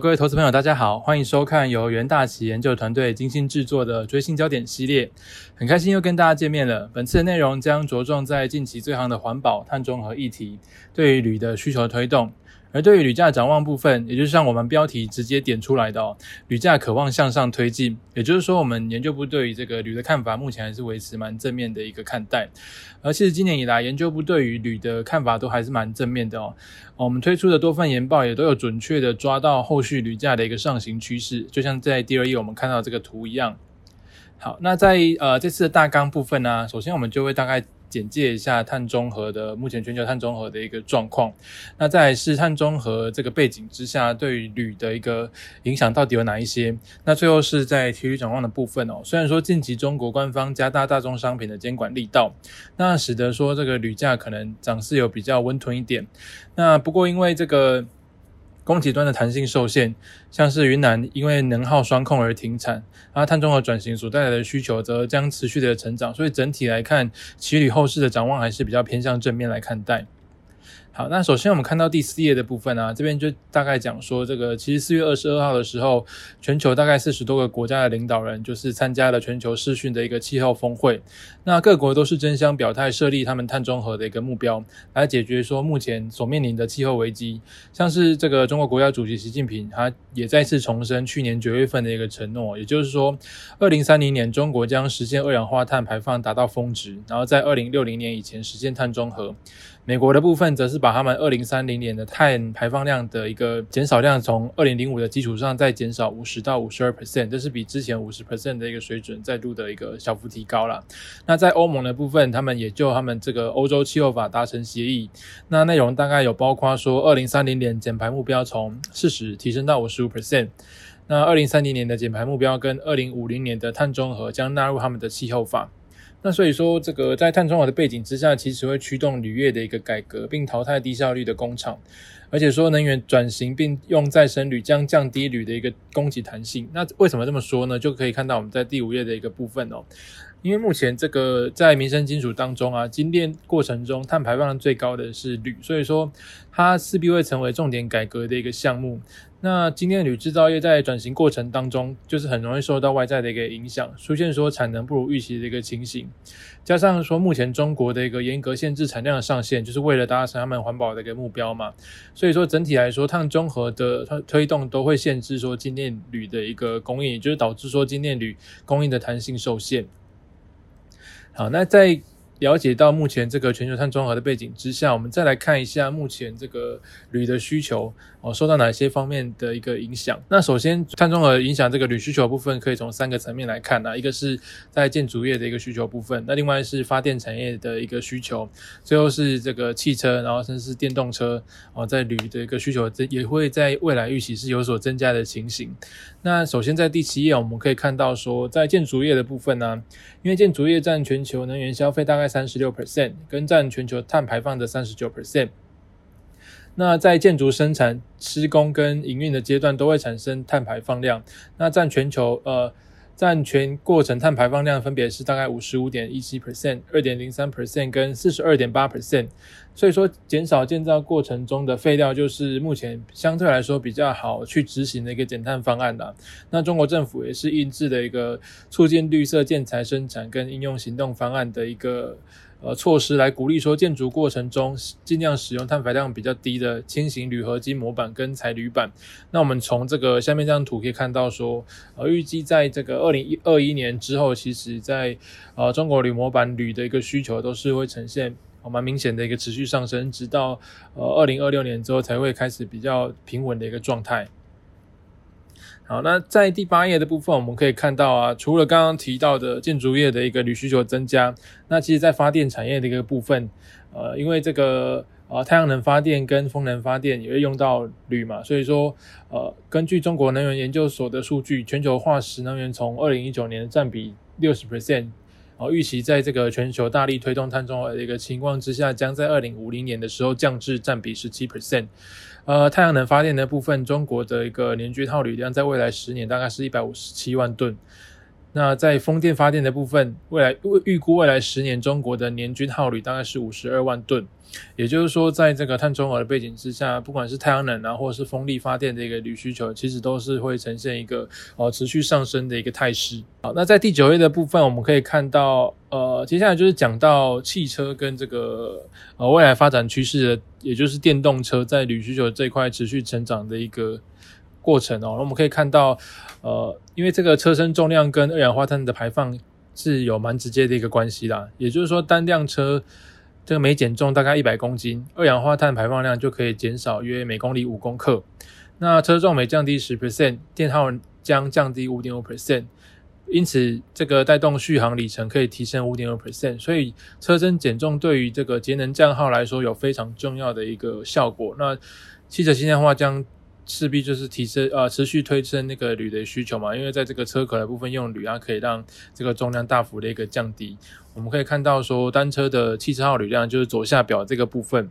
各位投资朋友，大家好，欢迎收看由元大旗研究团队精心制作的追星焦点系列。很开心又跟大家见面了。本次的内容将着重在近期最行的环保、碳中和议题对于铝的需求推动。而对于铝价展望部分，也就是像我们标题直接点出来的哦，铝价渴望向上推进。也就是说，我们研究部对于这个铝的看法，目前还是维持蛮正面的一个看待。而其实今年以来，研究部对于铝的看法都还是蛮正面的哦。我们推出的多份研报也都有准确的抓到后续铝价的一个上行趋势，就像在第二页我们看到这个图一样。好，那在呃这次的大纲部分呢，首先我们就会大概。简介一下碳中和的目前全球碳中和的一个状况，那再是碳中和这个背景之下对铝的一个影响到底有哪一些？那最后是在体育展望的部分哦。虽然说近期中国官方加大大宗商品的监管力道，那使得说这个铝价可能涨势有比较温吞一点。那不过因为这个。供给端的弹性受限，像是云南因为能耗双控而停产，而碳中和转型所带来的需求则将持续的成长，所以整体来看，奇旅后市的展望还是比较偏向正面来看待。好，那首先我们看到第四页的部分啊，这边就大概讲说，这个其实四月二十二号的时候，全球大概四十多个国家的领导人就是参加了全球视讯的一个气候峰会，那各国都是争相表态设立他们碳中和的一个目标，来解决说目前所面临的气候危机。像是这个中国国家主席习近平，他也再次重申去年九月份的一个承诺，也就是说，二零三零年中国将实现二氧化碳排放达到峰值，然后在二零六零年以前实现碳中和。美国的部分则是把他们二零三零年的碳排放量的一个减少量，从二零零五的基础上再减少五十到五十二 percent，这是比之前五十 percent 的一个水准再度的一个小幅提高了。那在欧盟的部分，他们也就他们这个欧洲气候法达成协议，那内容大概有包括说，二零三零年减排目标从四十提升到五十五 percent，那二零三零年的减排目标跟二零五零年的碳中和将纳入他们的气候法。那所以说，这个在碳中和的背景之下，其实会驱动铝业的一个改革，并淘汰低效率的工厂，而且说能源转型并用再生铝将降低铝的一个供给弹性。那为什么这么说呢？就可以看到我们在第五页的一个部分哦。因为目前这个在民生金属当中啊，精炼过程中碳排放量最高的是铝，所以说它势必会成为重点改革的一个项目。那今天铝制造业在转型过程当中，就是很容易受到外在的一个影响，出现说产能不如预期的一个情形，加上说目前中国的一个严格限制产量的上限，就是为了达成他们环保的一个目标嘛。所以说整体来说，碳中和的推推动都会限制说精炼铝的一个供应，就是导致说精炼铝供应的弹性受限。好，那在。了解到目前这个全球碳中和的背景之下，我们再来看一下目前这个铝的需求哦，受到哪些方面的一个影响？那首先，碳中和影响这个铝需求部分，可以从三个层面来看啊，一个是在建筑业的一个需求部分，那另外是发电产业的一个需求，最后是这个汽车，然后甚至是电动车哦，在铝的一个需求，这也会在未来预期是有所增加的情形。那首先在第七页，我们可以看到说，在建筑业的部分呢，因为建筑业占全球能源消费大概。三十六 percent，跟占全球碳排放的三十九 percent。那在建筑生产、施工跟营运的阶段，都会产生碳排放量。那占全球呃。占全过程碳排放量分别是大概五十五点一七 percent、二点零三 percent 跟四十二点八 percent，所以说减少建造过程中的废料就是目前相对来说比较好去执行的一个减碳方案的。那中国政府也是印制的一个促进绿色建材生产跟应用行动方案的一个。呃，措施来鼓励说建筑过程中尽量使用碳排量比较低的轻型铝合金模板跟彩铝板。那我们从这个下面这张图可以看到说，呃，预计在这个二零一二一年之后，其实在呃中国铝模板铝的一个需求都是会呈现蛮明显的一个持续上升，直到呃二零二六年之后才会开始比较平稳的一个状态。好，那在第八页的部分，我们可以看到啊，除了刚刚提到的建筑业的一个铝需求增加，那其实在发电产业的一个部分，呃，因为这个呃太阳能发电跟风能发电也会用到铝嘛，所以说呃，根据中国能源研究所的数据，全球化石能源从二零一九年的占比六十 percent。哦，预期在这个全球大力推动碳中和的一个情况之下，将在二零五零年的时候降至占比十七 percent。呃，太阳能发电的部分，中国的一个年均耗铝量在未来十年大概是一百五十七万吨。那在风电发电的部分，未来预估未来十年中国的年均耗铝大概是五十二万吨。也就是说，在这个碳中和的背景之下，不管是太阳能啊，或是风力发电的一个铝需求，其实都是会呈现一个呃持续上升的一个态势。好，那在第九页的部分，我们可以看到，呃，接下来就是讲到汽车跟这个呃未来发展趋势的，也就是电动车在铝需求这块持续成长的一个过程哦。那我们可以看到，呃，因为这个车身重量跟二氧化碳的排放是有蛮直接的一个关系啦，也就是说单辆车。这个每减重大概一百公斤，二氧化碳排放量就可以减少约每公里五公克。那车重每降低十 percent，电耗将降低五点五 percent，因此这个带动续航里程可以提升五点二 percent。所以车身减重对于这个节能降耗来说有非常重要的一个效果。那汽车轻量化将势必就是提升呃持续推升那个铝的需求嘛，因为在这个车壳的部分用铝啊，可以让这个重量大幅的一个降低。我们可以看到说单车的汽车耗铝量就是左下表这个部分，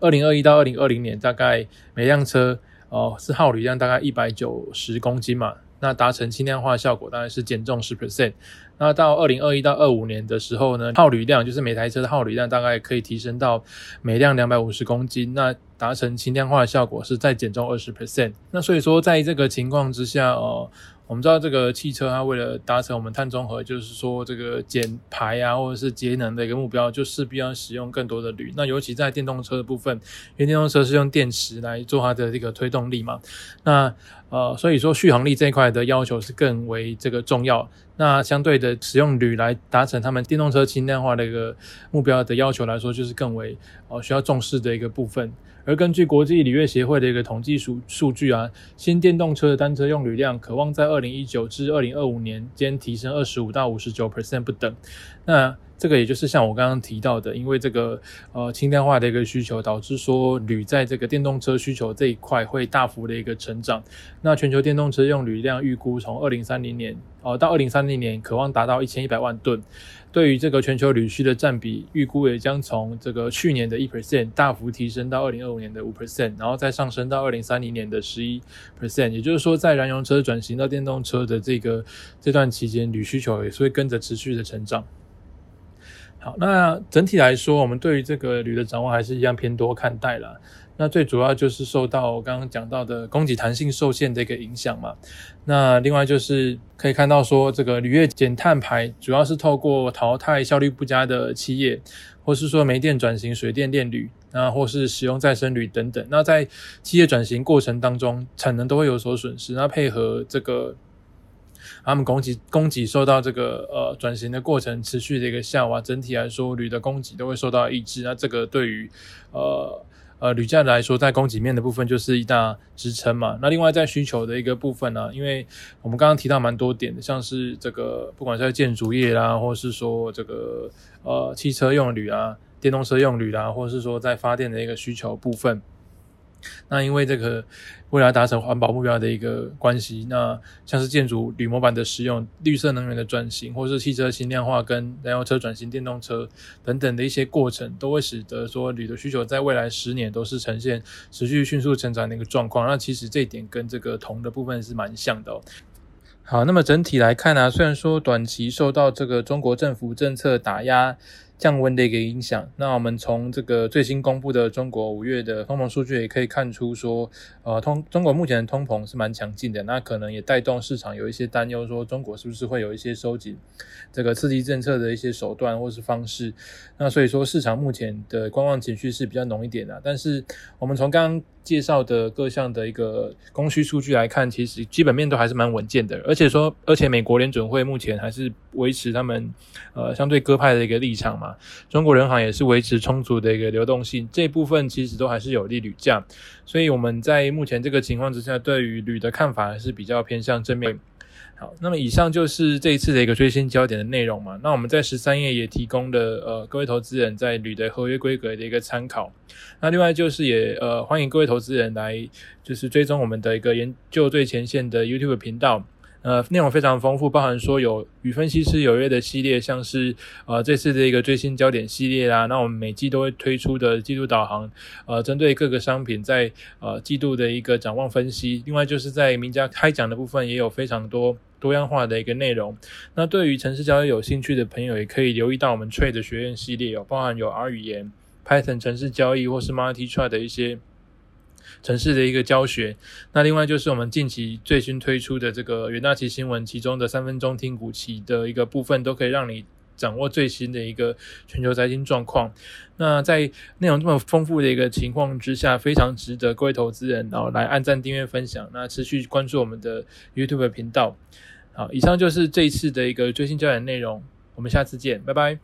二零二一到二零二零年大概每辆车哦是耗铝量大概一百九十公斤嘛。那达成轻量化效果当然是减重十 percent。那到二零二一到二五年的时候呢，耗铝量就是每台车的耗铝量大概可以提升到每辆两百五十公斤。那达成轻量化的效果是再减重二十 percent。那所以说在这个情况之下哦。我们知道这个汽车，它为了达成我们碳中和，就是说这个减排啊，或者是节能的一个目标，就势必要使用更多的铝。那尤其在电动车的部分，因为电动车是用电池来做它的这个推动力嘛，那呃，所以说续航力这一块的要求是更为这个重要。那相对的，使用铝来达成他们电动车轻量化的一个目标的要求来说，就是更为呃需要重视的一个部分。而根据国际铝业协会的一个统计数数据啊，新电动车的单车用铝量渴望在二零一九至二零二五年间提升二十五到五十九 percent 不等。那这个也就是像我刚刚提到的，因为这个呃轻量化的一个需求，导致说铝在这个电动车需求这一块会大幅的一个成长。那全球电动车用铝量预估从二零三零年哦到二零三零年，渴望达到一千一百万吨。对于这个全球铝需的占比，预估也将从这个去年的一 percent 大幅提升到二零二五年的五 percent，然后再上升到二零三零年的十一 percent。也就是说，在燃油车转型到电动车的这个这段期间，铝需求也是会跟着持续的成长。好，那整体来说，我们对于这个铝的掌握还是一样偏多看待了。那最主要就是受到我刚刚讲到的供给弹性受限的一个影响嘛。那另外就是可以看到说，这个铝业减碳排主要是透过淘汰效率不佳的企业，或是说煤电转型水电电铝，那或是使用再生铝等等。那在企业转型过程当中，产能都会有所损失。那配合这个。他们供给供给受到这个呃转型的过程持续的一个下滑，整体来说铝的供给都会受到抑制。那这个对于呃呃铝价来说，在供给面的部分就是一大支撑嘛。那另外在需求的一个部分呢，因为我们刚刚提到蛮多点的，像是这个不管是在建筑业啦，或是说这个呃汽车用铝啊、电动车用铝啦，或者是说在发电的一个需求部分。那因为这个未来达成环保目标的一个关系，那像是建筑铝模板的使用、绿色能源的转型，或是汽车轻量化跟燃油车转型电动车等等的一些过程，都会使得说铝的需求在未来十年都是呈现持续迅速成长的一个状况。那其实这一点跟这个铜的部分是蛮像的。好，那么整体来看呢，虽然说短期受到这个中国政府政策打压。降温的一个影响。那我们从这个最新公布的中国五月的通膨数据也可以看出，说，呃，通中国目前的通膨是蛮强劲的。那可能也带动市场有一些担忧，说中国是不是会有一些收紧这个刺激政策的一些手段或是方式。那所以说市场目前的观望情绪是比较浓一点的。但是我们从刚刚介绍的各项的一个供需数据来看，其实基本面都还是蛮稳健的。而且说，而且美国联准会目前还是维持他们呃相对鸽派的一个立场嘛。中国人行也是维持充足的一个流动性，这部分其实都还是有利铝价，所以我们在目前这个情况之下，对于铝的看法还是比较偏向正面。好，那么以上就是这一次的一个最新焦点的内容嘛。那我们在十三页也提供了呃各位投资人在铝的合约规格的一个参考。那另外就是也呃欢迎各位投资人来就是追踪我们的一个研究最前线的 YouTube 频道。呃，内容非常丰富，包含说有与分析师有约的系列，像是呃这次的一个最新焦点系列啦。那我们每季都会推出的季度导航，呃，针对各个商品在呃季度的一个展望分析。另外就是在名家开讲的部分，也有非常多多样化的一个内容。那对于城市交易有兴趣的朋友，也可以留意到我们 Trade 学院系列有包含有 R 语言、Python 城市交易或是 Multi Trade 的一些。城市的一个教学，那另外就是我们近期最新推出的这个元大旗新闻，其中的三分钟听股期的一个部分，都可以让你掌握最新的一个全球财经状况。那在内容这么丰富的一个情况之下，非常值得各位投资人然后来按赞、订阅、分享，那持续关注我们的 YouTube 频道。好，以上就是这一次的一个追星焦点内容，我们下次见，拜拜。